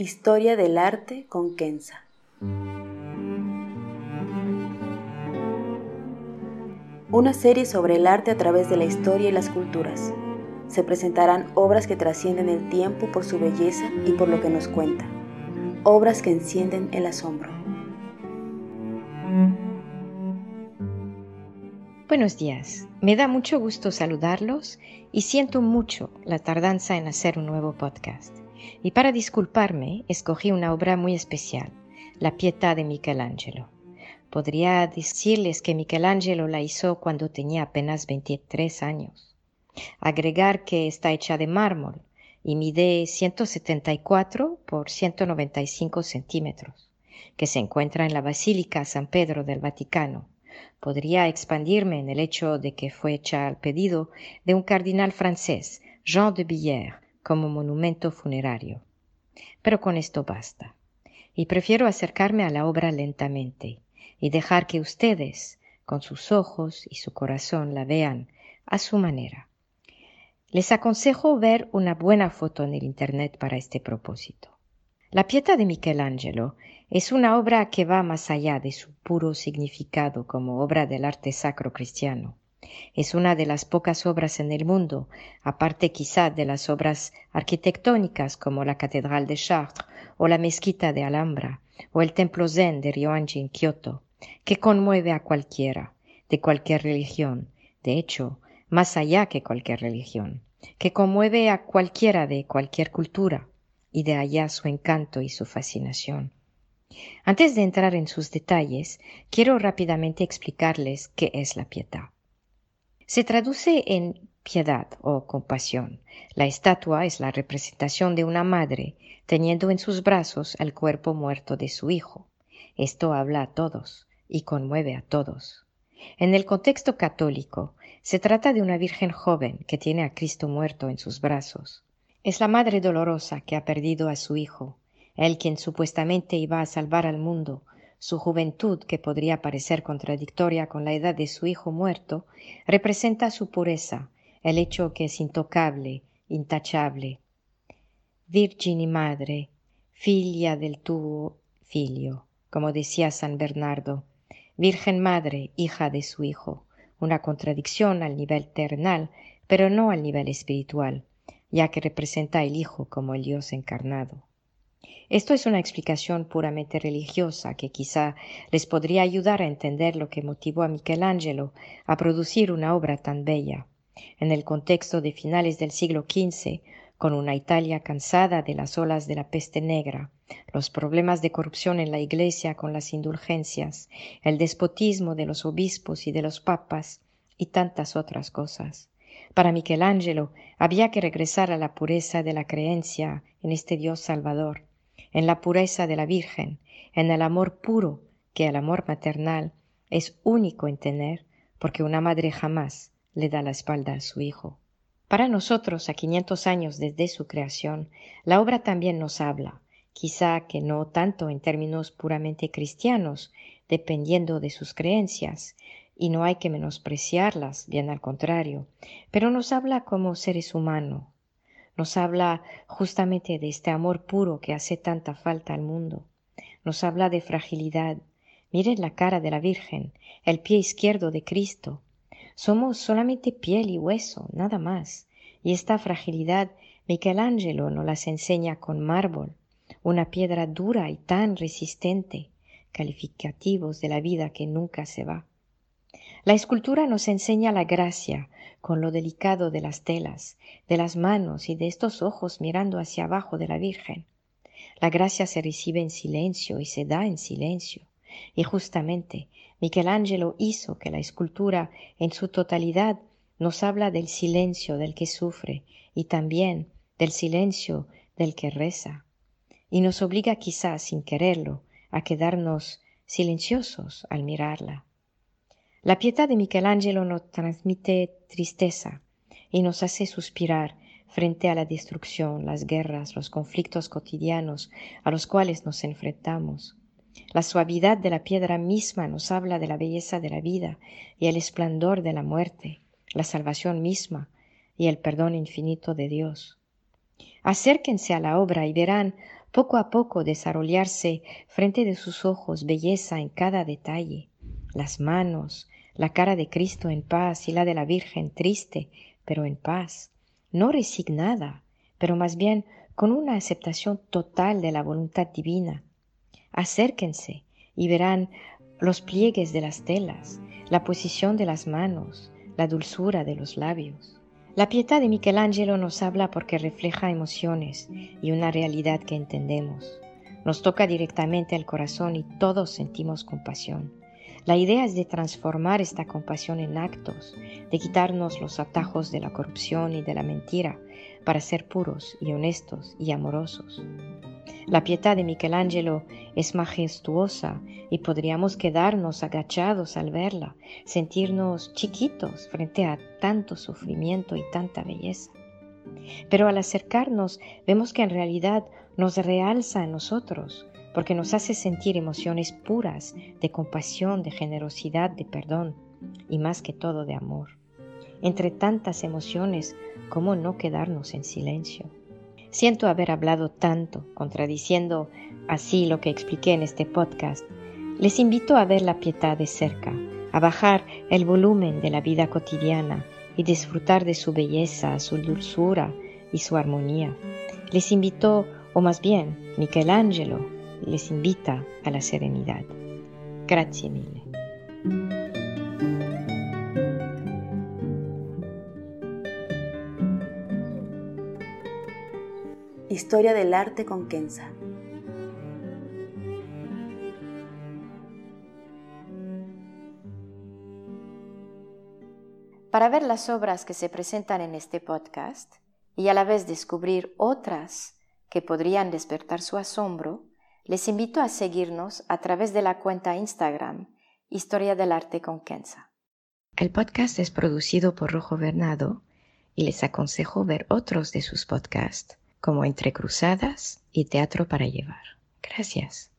Historia del arte con Kenza. Una serie sobre el arte a través de la historia y las culturas. Se presentarán obras que trascienden el tiempo por su belleza y por lo que nos cuenta. Obras que encienden el asombro. Buenos días, me da mucho gusto saludarlos y siento mucho la tardanza en hacer un nuevo podcast. Y para disculparme, escogí una obra muy especial, La Pietà de Michelangelo. Podría decirles que Michelangelo la hizo cuando tenía apenas 23 años. Agregar que está hecha de mármol y mide 174 por 195 centímetros, que se encuentra en la Basílica San Pedro del Vaticano. Podría expandirme en el hecho de que fue hecha al pedido de un cardenal francés, Jean de Billère, como monumento funerario. Pero con esto basta. Y prefiero acercarme a la obra lentamente y dejar que ustedes, con sus ojos y su corazón, la vean a su manera. Les aconsejo ver una buena foto en el Internet para este propósito. La Pieta de Michelangelo es una obra que va más allá de su puro significado como obra del arte sacro cristiano. Es una de las pocas obras en el mundo, aparte quizá de las obras arquitectónicas como la Catedral de Chartres o la Mezquita de Alhambra o el Templo Zen de Ryoanji en Kioto, que conmueve a cualquiera, de cualquier religión, de hecho, más allá que cualquier religión, que conmueve a cualquiera de cualquier cultura, y de allá su encanto y su fascinación. Antes de entrar en sus detalles, quiero rápidamente explicarles qué es la piedad. Se traduce en piedad o compasión. La estatua es la representación de una madre teniendo en sus brazos el cuerpo muerto de su hijo. Esto habla a todos y conmueve a todos. En el contexto católico, se trata de una virgen joven que tiene a Cristo muerto en sus brazos. Es la madre dolorosa que ha perdido a su hijo, él quien supuestamente iba a salvar al mundo, su juventud, que podría parecer contradictoria con la edad de su hijo muerto, representa su pureza, el hecho que es intocable, intachable. Virgini madre, figlia del tuo figlio, como decía San Bernardo, Virgen madre, hija de su hijo, una contradicción al nivel terrenal, pero no al nivel espiritual, ya que representa el Hijo como el Dios encarnado. Esto es una explicación puramente religiosa que quizá les podría ayudar a entender lo que motivó a Michelangelo a producir una obra tan bella. En el contexto de finales del siglo XV, con una Italia cansada de las olas de la peste negra, los problemas de corrupción en la Iglesia con las indulgencias, el despotismo de los obispos y de los papas, y tantas otras cosas. Para Michelangelo había que regresar a la pureza de la creencia en este Dios Salvador, en la pureza de la Virgen, en el amor puro que el amor maternal es único en tener, porque una madre jamás le da la espalda a su hijo. Para nosotros, a quinientos años desde su creación, la obra también nos habla, quizá que no tanto en términos puramente cristianos, dependiendo de sus creencias, y no hay que menospreciarlas, bien al contrario, pero nos habla como seres humanos, nos habla justamente de este amor puro que hace tanta falta al mundo. Nos habla de fragilidad. Miren la cara de la Virgen, el pie izquierdo de Cristo. Somos solamente piel y hueso, nada más. Y esta fragilidad Michelangelo nos las enseña con mármol, una piedra dura y tan resistente, calificativos de la vida que nunca se va. La escultura nos enseña la gracia, con lo delicado de las telas, de las manos y de estos ojos mirando hacia abajo de la Virgen. La gracia se recibe en silencio y se da en silencio. Y justamente Michelangelo hizo que la escultura en su totalidad nos habla del silencio del que sufre y también del silencio del que reza. Y nos obliga quizás sin quererlo a quedarnos silenciosos al mirarla. La piedad de Michelangelo nos transmite tristeza y nos hace suspirar frente a la destrucción, las guerras, los conflictos cotidianos a los cuales nos enfrentamos. La suavidad de la piedra misma nos habla de la belleza de la vida y el esplendor de la muerte, la salvación misma y el perdón infinito de Dios. Acérquense a la obra y verán poco a poco desarrollarse frente de sus ojos belleza en cada detalle, las manos, la cara de Cristo en paz y la de la Virgen triste, pero en paz, no resignada, pero más bien con una aceptación total de la voluntad divina. Acérquense y verán los pliegues de las telas, la posición de las manos, la dulzura de los labios. La pietà de Michelangelo nos habla porque refleja emociones y una realidad que entendemos. Nos toca directamente el corazón y todos sentimos compasión. La idea es de transformar esta compasión en actos, de quitarnos los atajos de la corrupción y de la mentira para ser puros y honestos y amorosos. La pietà de Michelangelo es majestuosa y podríamos quedarnos agachados al verla, sentirnos chiquitos frente a tanto sufrimiento y tanta belleza. Pero al acercarnos vemos que en realidad nos realza en nosotros, porque nos hace sentir emociones puras de compasión, de generosidad, de perdón y más que todo de amor. Entre tantas emociones, ¿cómo no quedarnos en silencio? Siento haber hablado tanto, contradiciendo así lo que expliqué en este podcast. Les invito a ver la piedad de cerca, a bajar el volumen de la vida cotidiana y disfrutar de su belleza, su dulzura y su armonía. Les invito, o más bien, Michelangelo, les invita a la serenidad. Grazie mille. Historia del arte con Kenza. Para ver las obras que se presentan en este podcast y a la vez descubrir otras que podrían despertar su asombro, les invito a seguirnos a través de la cuenta Instagram Historia del Arte con Kenza. El podcast es producido por Rojo Bernado y les aconsejo ver otros de sus podcasts, como Entre Cruzadas y Teatro para Llevar. Gracias.